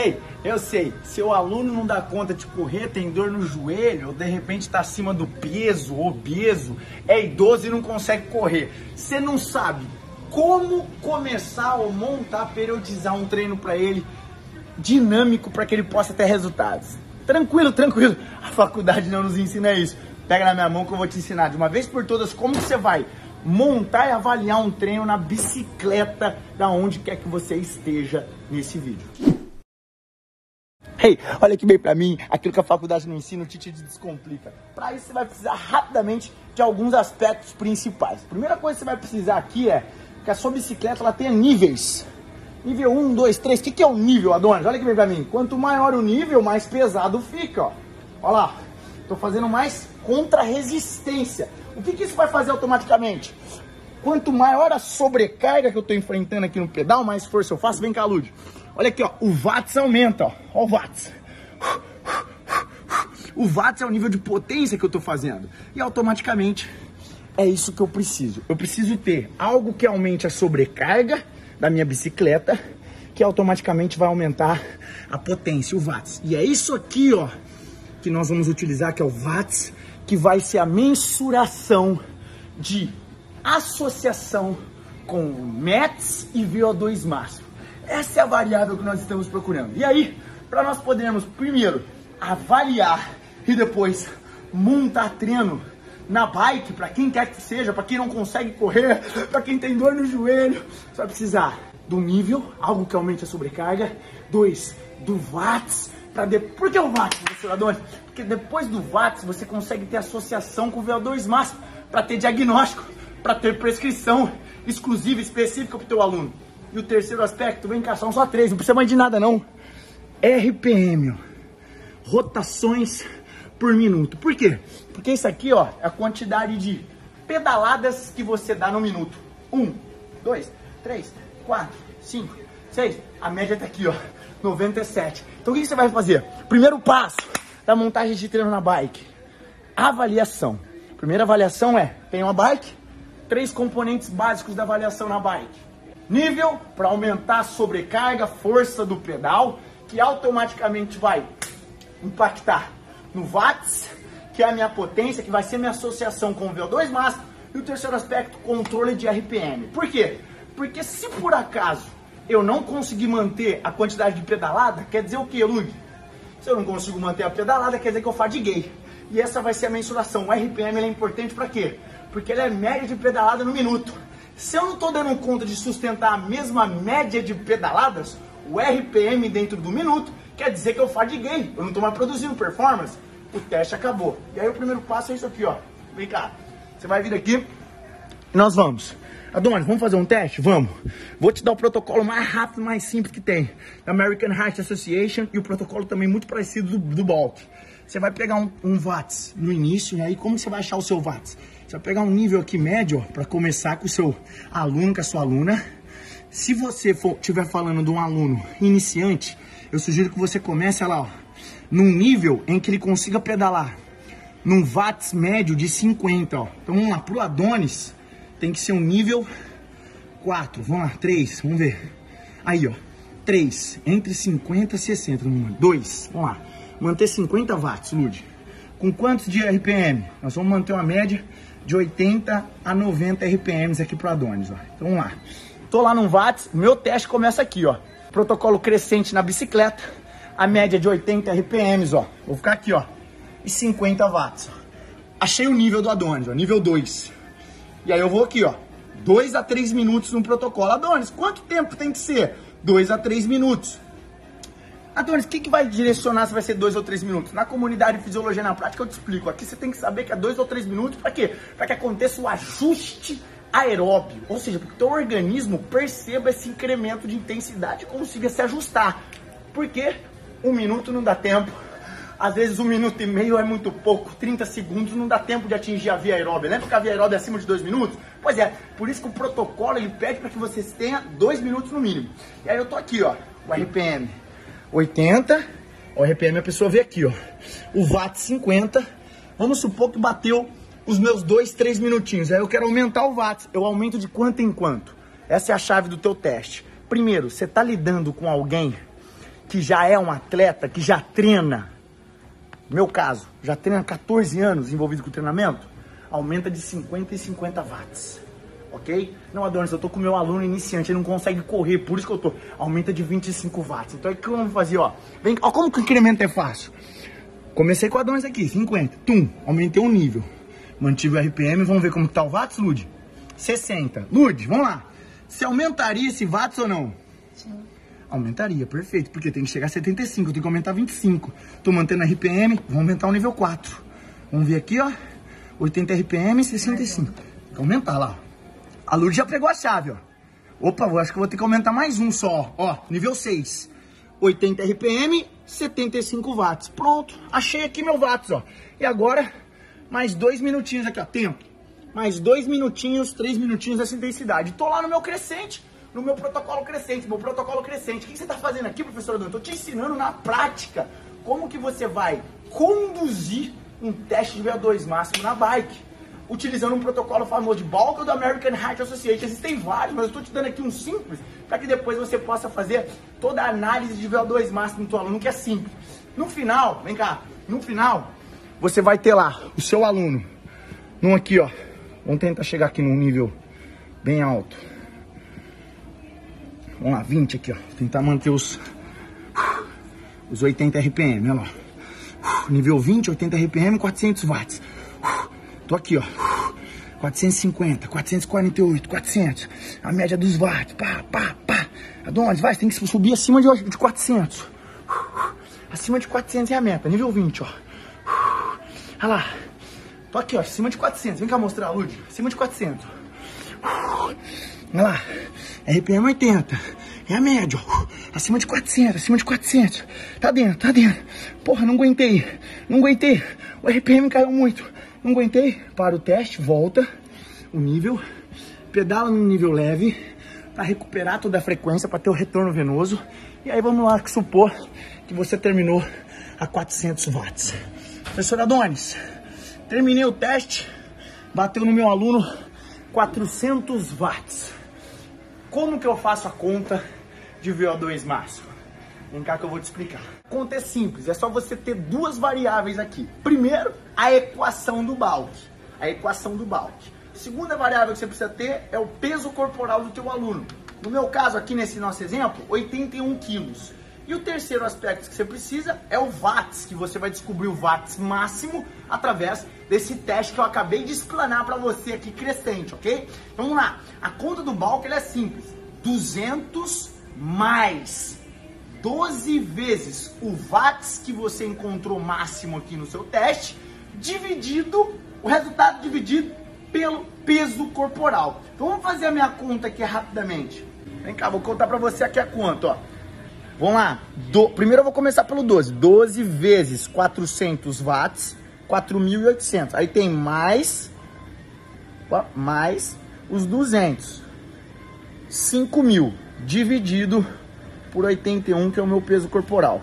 Hey, eu sei, seu aluno não dá conta de correr, tem dor no joelho, ou de repente está acima do peso, obeso, é idoso e não consegue correr. Você não sabe como começar ou montar, periodizar um treino para ele dinâmico para que ele possa ter resultados. Tranquilo, tranquilo. A faculdade não nos ensina isso. Pega na minha mão que eu vou te ensinar de uma vez por todas como você vai montar e avaliar um treino na bicicleta da onde quer que você esteja nesse vídeo. Hey, olha que bem pra mim, aquilo que a faculdade não ensina, o Titi descomplica. Para isso você vai precisar rapidamente de alguns aspectos principais. Primeira coisa que você vai precisar aqui é que a sua bicicleta ela tenha níveis. Nível 1, 2, 3. O que, que é o nível, Adonis? Olha que bem pra mim. Quanto maior o nível, mais pesado fica, ó. Olha lá. Tô fazendo mais contra-resistência. O que, que isso vai fazer automaticamente? Quanto maior a sobrecarga que eu estou enfrentando aqui no pedal, mais força eu faço. Vem cá, Lud. Olha aqui, ó. O watts aumenta, ó. Ó o watts. O watts é o nível de potência que eu estou fazendo. E automaticamente é isso que eu preciso. Eu preciso ter algo que aumente a sobrecarga da minha bicicleta, que automaticamente vai aumentar a potência, o watts. E é isso aqui, ó, que nós vamos utilizar, que é o watts, que vai ser a mensuração de associação com METs e VO2 máximo. Essa é a variável que nós estamos procurando. E aí, para nós podermos primeiro avaliar e depois montar treino na bike, para quem quer que seja, para quem não consegue correr, para quem tem dor no joelho, vai precisar do nível, algo que aumente a sobrecarga. Dois, do watts, para de... Por que o watts, professor Porque depois do watts você consegue ter associação com o VO2 máximo, para ter diagnóstico, para ter prescrição exclusiva, específica para o teu aluno. E o terceiro aspecto, vem cá, são só três, não precisa mais de nada não. RPM, rotações por minuto. Por quê? Porque isso aqui, ó, é a quantidade de pedaladas que você dá no minuto. Um, dois, três, quatro, cinco, seis. A média tá aqui, ó, 97. Então o que você vai fazer? Primeiro passo da montagem de treino na bike. Avaliação. Primeira avaliação é, tem uma bike, três componentes básicos da avaliação na bike. Nível, para aumentar a sobrecarga, força do pedal, que automaticamente vai impactar no watts, que é a minha potência, que vai ser minha associação com o VO2 máximo, e o terceiro aspecto, controle de RPM. Por quê? Porque se por acaso eu não conseguir manter a quantidade de pedalada, quer dizer o que, Lug? Se eu não consigo manter a pedalada, quer dizer que eu fadiguei. E essa vai ser a mensuração. O RPM é importante para quê? Porque ele é média de pedalada no minuto. Se eu não estou dando conta de sustentar a mesma média de pedaladas, o RPM dentro do minuto quer dizer que eu fadiguei. Eu não estou mais produzindo performance o teste acabou. E aí o primeiro passo é isso aqui, ó. Vem cá. Você vai vir aqui e nós vamos. Adonis, vamos fazer um teste? Vamos. Vou te dar o protocolo mais rápido, mais simples que tem. Da American Heart Association e o protocolo também muito parecido do, do. Você vai pegar um, um watts no início, e aí como você vai achar o seu watts? Você vai pegar um nível aqui médio, para começar com o seu aluno, com a sua aluna. Se você estiver falando de um aluno iniciante, eu sugiro que você comece lá, ó, num nível em que ele consiga pedalar num watts médio de 50, ó. Então vamos lá, pro Adonis tem que ser um nível 4, vamos lá, 3, vamos ver. Aí, ó, 3, entre 50 e 60, 2, vamos lá. Manter 50 watts, Lud. Com quantos de RPM? Nós vamos manter uma média de 80 a 90 RPMs aqui pro Adonis, ó. Então vamos lá. Tô lá no watts, meu teste começa aqui, ó. Protocolo crescente na bicicleta a média de 80 RPMs, ó. Vou ficar aqui, ó. E 50 watts. Achei o nível do Adonis, ó, nível 2. E aí eu vou aqui, ó. 2 a 3 minutos no protocolo. Adonis, quanto tempo tem que ser? 2 a 3 minutos. Adonis, o que, que vai direcionar se vai ser 2 ou 3 minutos? Na comunidade Fisiologia na Prática eu te explico. Aqui você tem que saber que é 2 ou 3 minutos para quê? Para que aconteça o ajuste aeróbio. Ou seja, para que o teu organismo perceba esse incremento de intensidade e consiga se ajustar. Por quê? Um minuto não dá tempo. Às vezes um minuto e meio é muito pouco, 30 segundos não dá tempo de atingir a via aeróbia. Lembra que a via aeróbia é acima de 2 minutos? Pois é, por isso que o protocolo ele pede para que você tenha 2 minutos no mínimo. E aí eu tô aqui, ó, o RPM 80, o RPM a pessoa vê aqui, ó, o watt 50. Vamos supor que bateu os meus 2, 3 minutinhos. Aí eu quero aumentar o watts. Eu aumento de quanto em quanto? Essa é a chave do teu teste. Primeiro, você está lidando com alguém que já é um atleta, que já treina, meu caso, já treina 14 anos envolvido com treinamento, aumenta de 50 e 50 watts. Ok? Não, Adonis, eu tô com meu aluno iniciante, ele não consegue correr, por isso que eu tô. Aumenta de 25 watts. Então, o que eu vou fazer, ó? Vem, ó, como que o incremento é fácil? Comecei com o Adonis aqui, 50. Tum, aumentei um nível. Mantive o RPM, vamos ver como tá o watts, Lud? 60. Lud, vamos lá. Você aumentaria esse watts ou não? Sim. Aumentaria, perfeito, porque tem que chegar a 75, eu tenho que aumentar 25. Tô mantendo RPM, vou aumentar o nível 4. Vamos ver aqui, ó. 80 RPM, 65. Tem que aumentar lá. A Lourdes já pregou a chave, ó. Opa, eu acho que vou ter que aumentar mais um só, ó. Nível 6. 80 RPM, 75 watts. Pronto, achei aqui meu watts, ó. E agora, mais dois minutinhos aqui, ó. Tempo. Mais dois minutinhos, três minutinhos dessa intensidade. Tô lá no meu crescente no meu protocolo crescente, meu protocolo crescente. O que você está fazendo aqui, professor Adão? Estou te ensinando na prática como que você vai conduzir um teste de VO2 máximo na bike, utilizando um protocolo famoso de Bulk do American Heart Association. Existem vários, mas eu estou te dando aqui um simples para que depois você possa fazer toda a análise de VO2 máximo do seu aluno, que é simples. No final, vem cá, no final, você vai ter lá o seu aluno, num aqui, ó. Vamos tentar chegar aqui num nível bem alto. Vamos lá, 20 aqui, ó. Tentar manter os, os 80 RPM, olha lá. Nível 20, 80 RPM, 400 watts. Tô aqui, ó. 450, 448, 400. A média dos watts. Pá, pá, pá. Adonis, vai, tem que subir acima de, de 400. Acima de 400 é a meta. Nível 20, ó. Olha lá. Tô aqui, ó. Acima de 400. Vem cá mostrar, Lud. Acima de 400. Olha lá. RPM 80. É a média, ó. Acima de 400, acima de 400. Tá dentro, tá dentro. Porra, não aguentei. Não aguentei. O RPM caiu muito. Não aguentei. Para o teste, volta o nível. Pedala no nível leve para recuperar toda a frequência, para ter o retorno venoso. E aí vamos lá supor que você terminou a 400 watts. Professor Adonis, terminei o teste, bateu no meu aluno 400 watts. Como que eu faço a conta de VO2 máximo? Vem cá que eu vou te explicar. A conta é simples, é só você ter duas variáveis aqui. Primeiro, a equação do balde. A equação do balde. Segunda variável que você precisa ter é o peso corporal do teu aluno. No meu caso, aqui nesse nosso exemplo, 81 quilos. E o terceiro aspecto que você precisa é o watts, que você vai descobrir o watts máximo através desse teste que eu acabei de explanar para você aqui crescente, ok? Então, vamos lá. A conta do bulk é simples. 200 mais 12 vezes o watts que você encontrou máximo aqui no seu teste, dividido, o resultado dividido pelo peso corporal. Então vamos fazer a minha conta aqui rapidamente. Vem cá, vou contar para você aqui a conta, ó. Vamos lá. Do, primeiro eu vou começar pelo 12. 12 vezes 400 watts, 4.800. Aí tem mais, mais os 200. 5 mil dividido por 81, que é o meu peso corporal.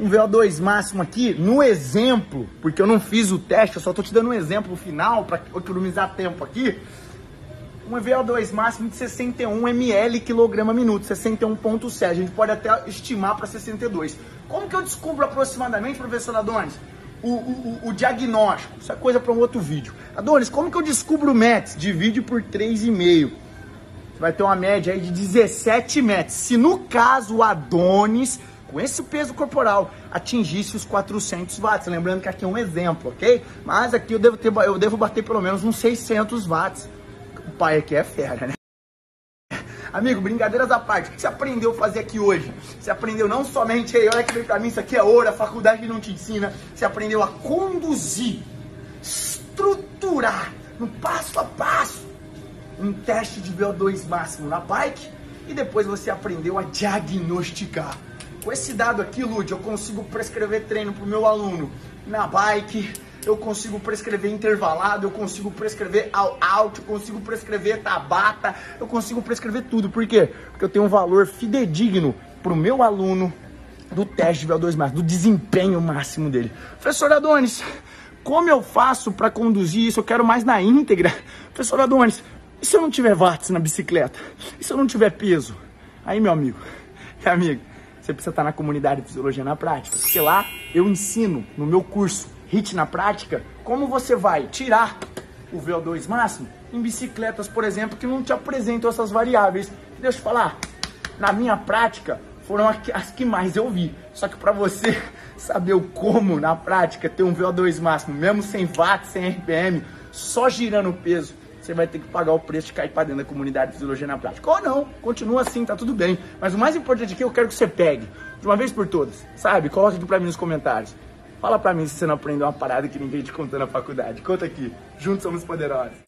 Um VO2 máximo aqui, no exemplo, porque eu não fiz o teste, eu só estou te dando um exemplo final para economizar tempo aqui um VO2 máximo de 61 ml quilograma minuto, 61.7. A gente pode até estimar para 62. Como que eu descubro aproximadamente, professor Adonis, o, o, o, diagnóstico? Isso é coisa para um outro vídeo. Adonis, como que eu descubro o METS? Divide por 3,5. Vai ter uma média aí de 17 METs. Se no caso o Adonis, com esse peso corporal, atingisse os 400 watts. Lembrando que aqui é um exemplo, ok? Mas aqui eu devo, ter, eu devo bater pelo menos uns 600 watts o pai aqui é fera, né? Amigo, brincadeiras à parte, o que você aprendeu a fazer aqui hoje? Você aprendeu não somente, olha que vem pra mim, isso aqui é ouro, a faculdade não te ensina. Você aprendeu a conduzir, estruturar, no passo a passo, um teste de VO2 máximo na bike e depois você aprendeu a diagnosticar. Com esse dado aqui, Lud, eu consigo prescrever treino pro meu aluno na bike, eu consigo prescrever intervalado, eu consigo prescrever alto, eu consigo prescrever tabata, eu consigo prescrever tudo. Por quê? Porque eu tenho um valor fidedigno para o meu aluno do teste de VO2 máximo, do desempenho máximo dele. Professor Adonis, como eu faço para conduzir isso? Eu quero mais na íntegra. Professor Adonis, e se eu não tiver watts na bicicleta? E se eu não tiver peso? Aí, meu amigo, amiga, você precisa estar na comunidade de Fisiologia na Prática. Porque lá eu ensino no meu curso HIT na Prática como você vai tirar o VO2 máximo em bicicletas, por exemplo, que não te apresentam essas variáveis. Deixa eu falar, na minha prática foram as que mais eu vi. Só que para você saber o como na prática ter um VO2 máximo, mesmo sem watts, sem RPM, só girando o peso, você vai ter que pagar o preço de cair para dentro da comunidade de fisiologia na prática. Ou não, continua assim, tá tudo bem. Mas o mais importante aqui, eu quero que você pegue, de uma vez por todas, sabe? Coloca aqui para mim nos comentários. Fala para mim se você não aprendeu uma parada que ninguém te contou na faculdade. Conta aqui. Juntos somos poderosos.